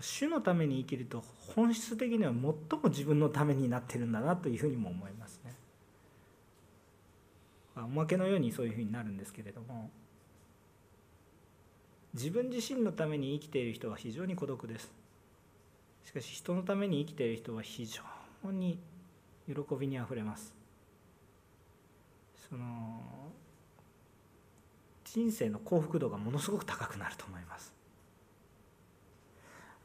主のために生きると本質的には最も自分のためになってるんだなというふうにも思います。おまけのようにそういうふうになるんですけれども自分自身のために生きている人は非常に孤独です。しかし人のために生きている人は非常に喜びにあふれます。その人生の幸福度がものすごく高くなると思います。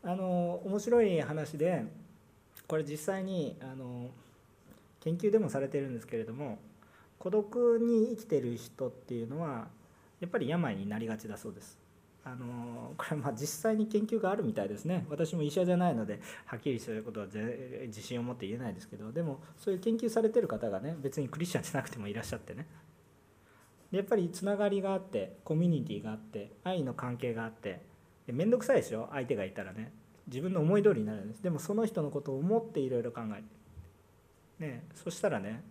あの面白い話でこれ実際にあの研究でもされてるんですけれども孤独に生きてる人っていうのはやっぱり病になりがちだそうです。あのこれはまあ実際に研究があるみたいですね。私も医者じゃないのではっきりそういうことは自信を持って言えないですけどでもそういう研究されてる方がね別にクリスチャンじゃなくてもいらっしゃってね。やっぱりつながりがあってコミュニティがあって愛の関係があって面倒くさいですよ相手がいたらね。自分の思い通りになるんです。でもその人のことを思っていろいろ考えて。ねそしたらね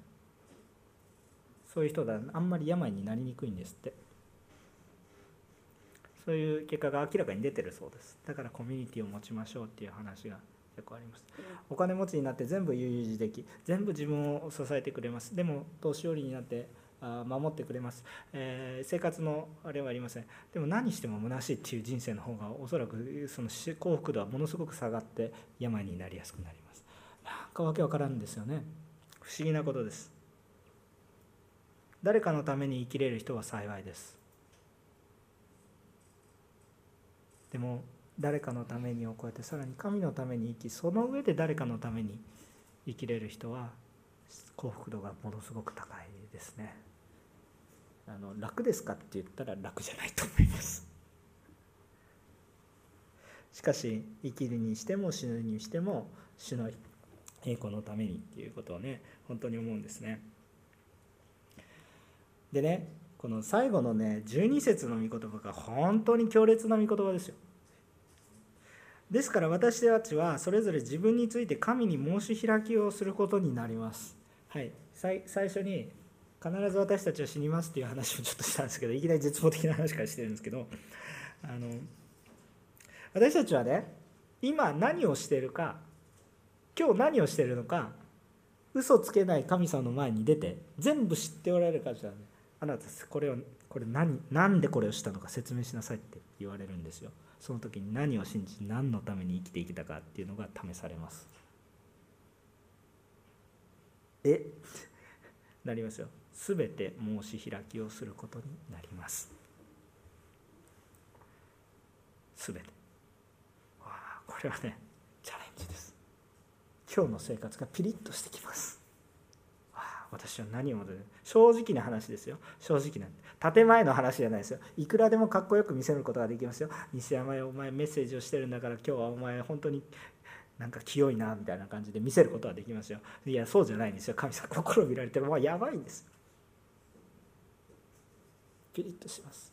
そういう人があんまり病になりにくいんですって。そういう結果が明らかに出てるそうです。だからコミュニティを持ちましょうっていう話が結構あります。お金持ちになって全部悠々自適。全部自分を支えてくれます。でも年寄りになって守ってくれます、えー、生活のあれはありません。でも何しても虚しいっていう人生の方がおそらくその幸福度はものすごく下がって病になりやすくなります。なんかわけわからんですよね。不思議なことです誰かのために生きれる人は幸いです。でも誰かのためにを超えてさらに神のために生きその上で誰かのために生きれる人は幸福度がものすごく高いですね。あの楽ですかって言ったら楽じゃないと思います。しかし生きるにしても死ぬにしても主の栄光のためにっていうことをね本当に思うんですね。でねこの最後のね12節の御言葉が本当に強烈な御言葉ですよ。ですから私たちはそれぞれ自分について神に申し開きをすることになります。はい。最初に必ず私たちは死にますっていう話をちょっとしたんですけどいきなり絶望的な話からしてるんですけどあの私たちはね今何をしてるか今日何をしてるのか嘘つけない神様の前に出て全部知っておられるからじゃあなたこれをこれ何何でこれをしたのか説明しなさいって言われるんですよ。その時に何を信じ何のために生きていけたかっていうのが試されます。え？なりますよ。全て申し開きをすることになります。全て。これはねチャレンジです。今日の生活がピリッとしてきます。私は何を求める？正直な話ですよ。正直な建前の話じゃないですよ。いくらでもかっこよく見せることができますよ。西山よお前メッセージをしてるんだから今日はお前本当になんか清いなみたいな感じで見せることはできますよ。いやそうじゃないんですよ。神様心を見られてもうやばいんですピリッとします。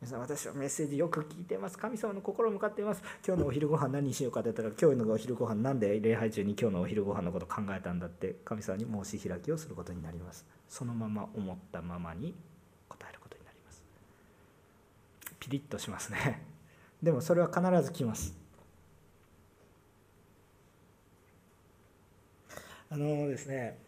皆さん私はメッセージよく聞いてます。神様の心向かっています。今日のお昼ご飯何にしようかって言ったら今日のお昼ご飯なんで礼拝中に今日のお昼ご飯のこと考えたんだって神様に申し開きをすることになります。そのまま思ったままに答えることになります。ピリッとしますね。でもそれは必ず来ます。あのですね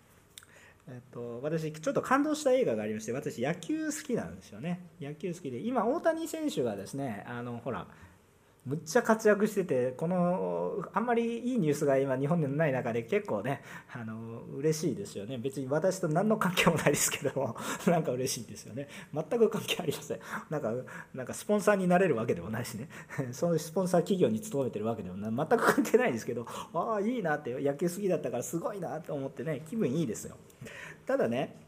えっと、私ちょっと感動した映画がありまして私野球好きなんですよね。野球好きで今大谷選手がですねあのほらむっちゃ活躍しててこのあんまりいいニュースが今日本でない中で結構ねあの嬉しいですよね。別に私と何の関係もないですけども なんか嬉しいですよね。全く関係ありません。なんかなんかスポンサーになれるわけでもないしね。そういうスポンサー企業に勤めてるわけでもない。全く関係ないですけどああいいなって野球好きだったからすごいなと思ってね気分いいですよ。ただね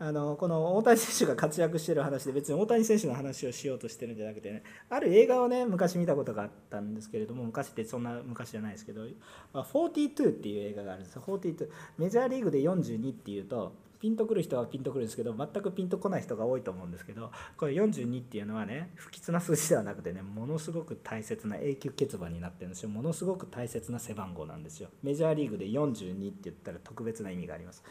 あのこの大谷選手が活躍してる話で別に大谷選手の話をしようとしてるんじゃなくてねある映画をね昔見たことがあったんですけれども昔ってそんな昔じゃないですけど「42」っていう映画があるんですよ。42メジャーリーグで42っていうとピンとくる人はピンとくるんですけど全くピンとこない人が多いと思うんですけどこれ42っていうのはね不吉な数字ではなくてねものすごく大切な永久欠番になってるんですよ。ものすごく大切な背番号なんですよ。メジャーリーグで42って言ったら特別な意味があります。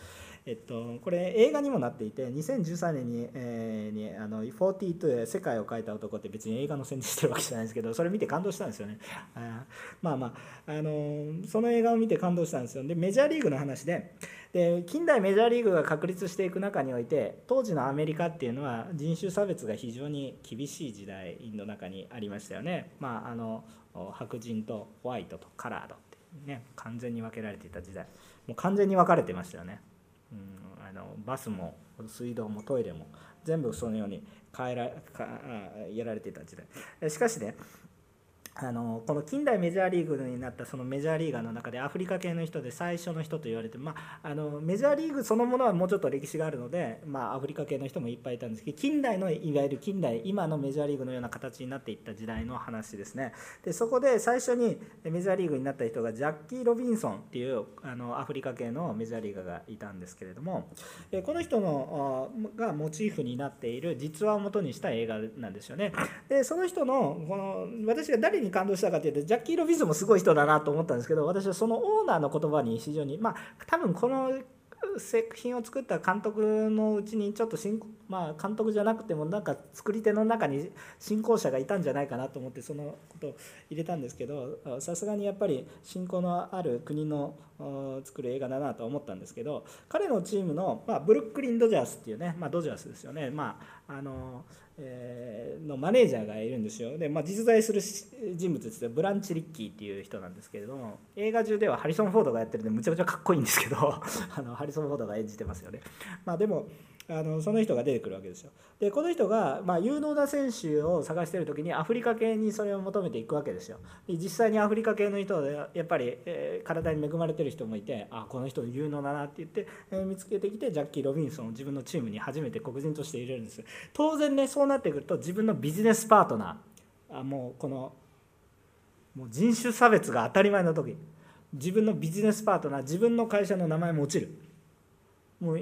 えっと、これ映画にもなっていて2013年に,、えー、にあの42世界を変えた男って別に映画の宣伝してるわけじゃないですけどそれ見て感動したんですよね。あまあまあ、あのその映画を見て感動したんですよ。でメジャーリーグの話でで近代メジャーリーグが確立していく中において当時のアメリカっていうのは人種差別が非常に厳しい時代の中にありましたよね、まあ、あの白人とホワイトとカラードってね完全に分けられていた時代。もう完全に分かれてましたよね。あのバスも水道もトイレも全部そのように変えらかやられていた時代。しかしねあのこの近代メジャーリーグになったそのメジャーリーガーの中でアフリカ系の人で最初の人と言われて、まあ、あのメジャーリーグそのものはもうちょっと歴史があるので、まあ、アフリカ系の人もいっぱいいたんですけど近代のいわゆる近代今のメジャーリーグのような形になっていった時代の話ですね。でそこで最初にメジャーリーグになった人がジャッキー・ロビンソンっていうあのアフリカ系のメジャーリーガーがいたんですけれどもこの人のがモチーフになっている実話をもとにした映画なんですよね。でその人のこの私が誰にに感動したかというとジャッキー・ロビンソンもすごい人だなと思ったんですけど私はそのオーナーの言葉に非常にまあ多分この作品を作った監督のうちにちょっと進まあ監督じゃなくてもなんか作り手の中に信仰者がいたんじゃないかなと思ってそのことを入れたんですけどさすがにやっぱり信仰のある国の作る映画だなと思ったんですけど彼のチームの、まあ、ブルックリン・ドジャースっていうね、まあ、ドジャースですよね、まああのえー、のマネージャーがいるんですよ。で、まあ、実在する人物ですブランチ・リッキーっていう人なんですけれども映画中ではハリソン・フォードがやってるんでむちゃくちゃかっこいいんですけど あのハリソン・フォードが演じてますよね、まあ、でもあのその人が出てくるわけですよ。でこの人が、まあ、有能な選手を探している時にアフリカ系にそれを求めていくわけですよ。実際にアフリカ系の人でやっぱり、えー、体に恵まれてる人もいてあこの人有能だなって言って、えー、見つけてきてジャッキー・ロビンソンを自分のチームに初めて黒人として入れるんです。当然ねそうなってくると自分のビジネスパートナーあもうこのもう人種差別が当たり前の時自分のビジネスパートナー自分の会社の名前も落ちる。もう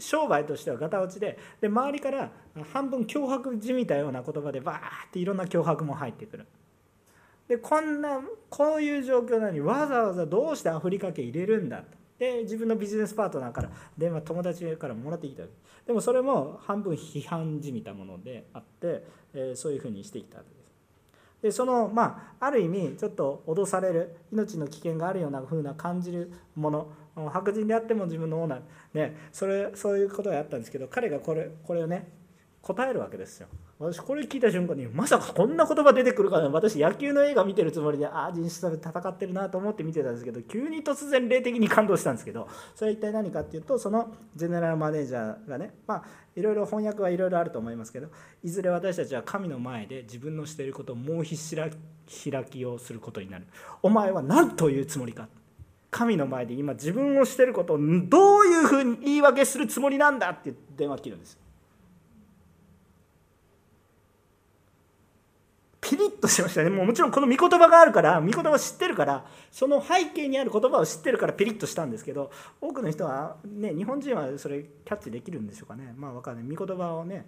商売としてはガタ落ちでで周りから半分脅迫じみたような言葉でバーっていろんな脅迫も入ってくる。でこんなこういう状況なのにわざわざどうしてアフリカ系入れるんだ？とで自分のビジネスパートナーから電話友達からもらってきた。でもそれも半分批判じみたものであって、えー、そういうふうにしてきたわけです。でそのまあある意味ちょっと脅される命の危険があるようなふうな感じるもの白人であっても自分のオーナー。ねそれそういうことがあったんですけど彼がこれこれをね答えるわけですよ。私これ聞いた瞬間にまさかこんな言葉出てくるかな。私野球の映画見てるつもりでああ人種差別戦ってるなと思って見てたんですけど急に突然霊的に感動したんですけどそれは一体何かっていうとそのジェネラルマネージャーがねまあいろいろ翻訳はいろいろあると思いますけどいずれ私たちは神の前で自分のしていることをもうひしら開きをすることになる。お前は何というつもりか。神の前で今自分をしていることをどういうふうに言い訳するつもりなんだって電話切るんですピリッとしましたね。もうもちろんこの御言葉があるから御言葉を知ってるからその背景にある言葉を知ってるからピリッとしたんですけど多くの人はね日本人はそれキャッチできるんでしょうかね。まあ分かんない。御言葉をね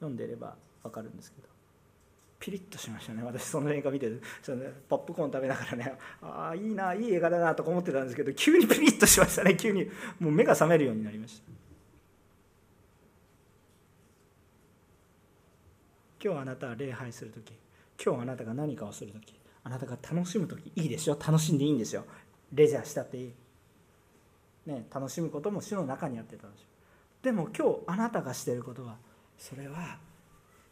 読んでれば分かるんですけど。ピリッとしましたね。私その映画見てその、ね、ポップコーン食べながらねああいいないい映画だなとか思ってたんですけど急にピリッとしましたね。急にもう目が覚めるようになりました。今日あなたは礼拝する時今日あなたが何かをする時あなたが楽しむ時いいですよ。楽しんでいいんですよ。レジャーしたっていい、ね、楽しむことも主の中にあって楽しむでも今日あなたがしてることはそれは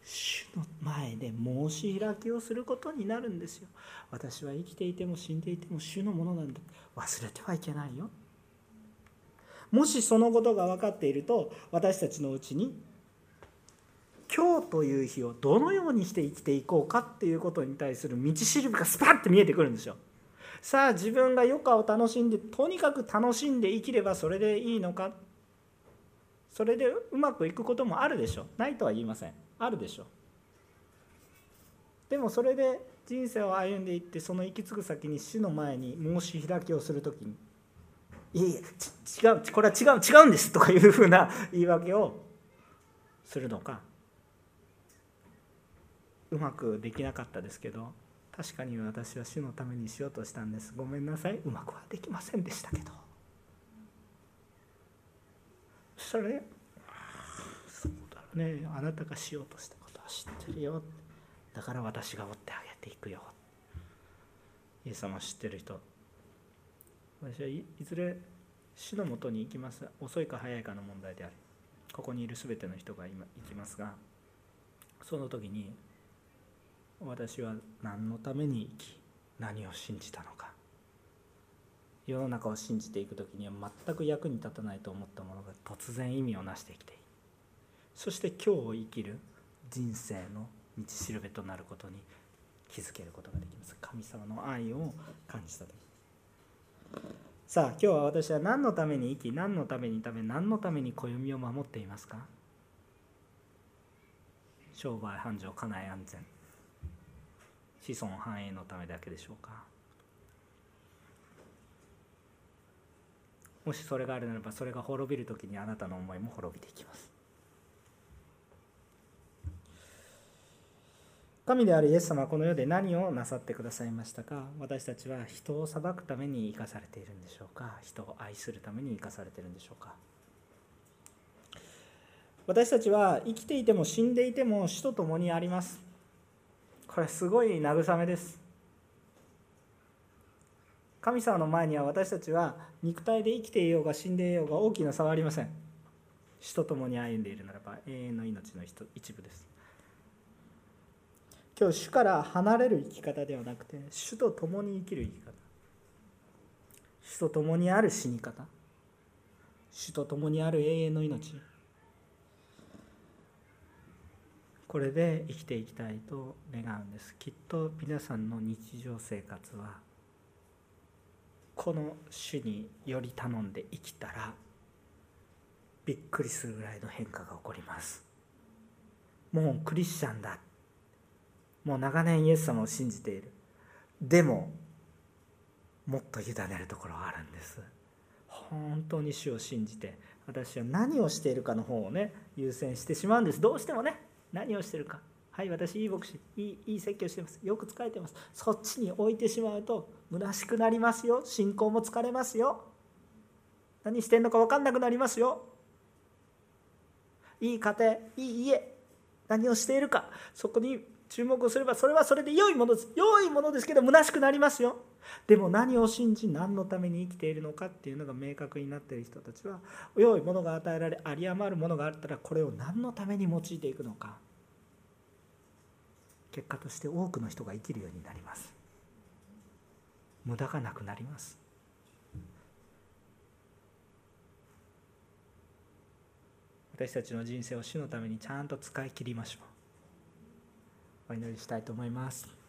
主の前で申し開きをすることになるんですよ。私は生きていても死んでいても主のものなんだ。忘れてはいけないよ。もしそのことが分かっていると私たちのうちに今日という日をどのようにして生きていこうかっていうことに対する道しるべがスパッて見えてくるんですよ。さあ自分が余暇を楽しんでとにかく楽しんで生きればそれでいいのか。それでうまくいくこともあるでしょ。うないとは言いません。あるでしょ。でもそれで人生を歩んでいってその行き着く先に死の前に申し開きをする時に「いえいえ違うこれは違う違うんです」とかいうふうな言い訳をするのか。うまくできなかったですけど確かに私は主のためにしようとしたんです。ごめんなさい。うまくはできませんでしたけど。それねあなたがしようとしたことは知ってるよ。だから私が追ってあげていくよ。イエス様知ってる人。私はいずれ主のもとに行きます。遅いか早いかの問題である。ここにいる全ての人が今行きますがその時に私は何のために生き何を信じたのか。世の中を信じていく時には全く役に立たないと思ったものが突然意味をなしてきている。そして今日を生きる人生の道しるべとなることに気づけることができます。神様の愛を感じた時。さあ今日は私は何のために生き何のために食べ何のために暦を守っていますか？商売繁盛家内安全。子孫繁栄のためだけでしょうか？もしそれがあるならばそれが滅びる時にあなたの思いも滅びていきます。神であるイエス様はこの世で何をなさってくださいましたか？私たちは人を裁くために生かされているんでしょうか？人を愛するために生かされているんでしょうか？私たちは生きていても死んでいても死と共にあります。これすごい慰めです。神様の前には私たちは肉体で生きていようが死んでいようが大きな差はありません。死と共に歩んでいるならば永遠の命の一部です。今日主から離れる生き方ではなくて主と共に生きる生き方。主と共にある死に方。主と共にある永遠の命。これで生きていきたいと願うんです。きっと皆さんの日常生活はこの主により頼んで生きたらびっくりするぐらいの変化が起こります。もうクリスチャンだもう長年イエス様を信じている。でももっと委ねるところがあるんです。本当に主を信じて私は何をしているかの方をね優先してしまうんです。どうしてもね何をしてるか。はい私いい牧師いいいい説教してます。よく疲れてます。そっちに置いてしまうと虚しくなりますよ。信仰も疲れますよ。何してんのか分かんなくなりますよ。いい家庭いい家何をしているか。そこに注目をすればそれはそれで良いものです良いものですけど虚しくなりますよ。でも何を信じ何のために生きているのかっていうのが明確になっている人たちは良いものが与えられ有り余るものがあったらこれを何のために用いていくのか結果として多くの人が生きるようになります。無駄がなくなります。私たちの人生を主のためにちゃんと使い切りましょう。お祈りしたいと思います。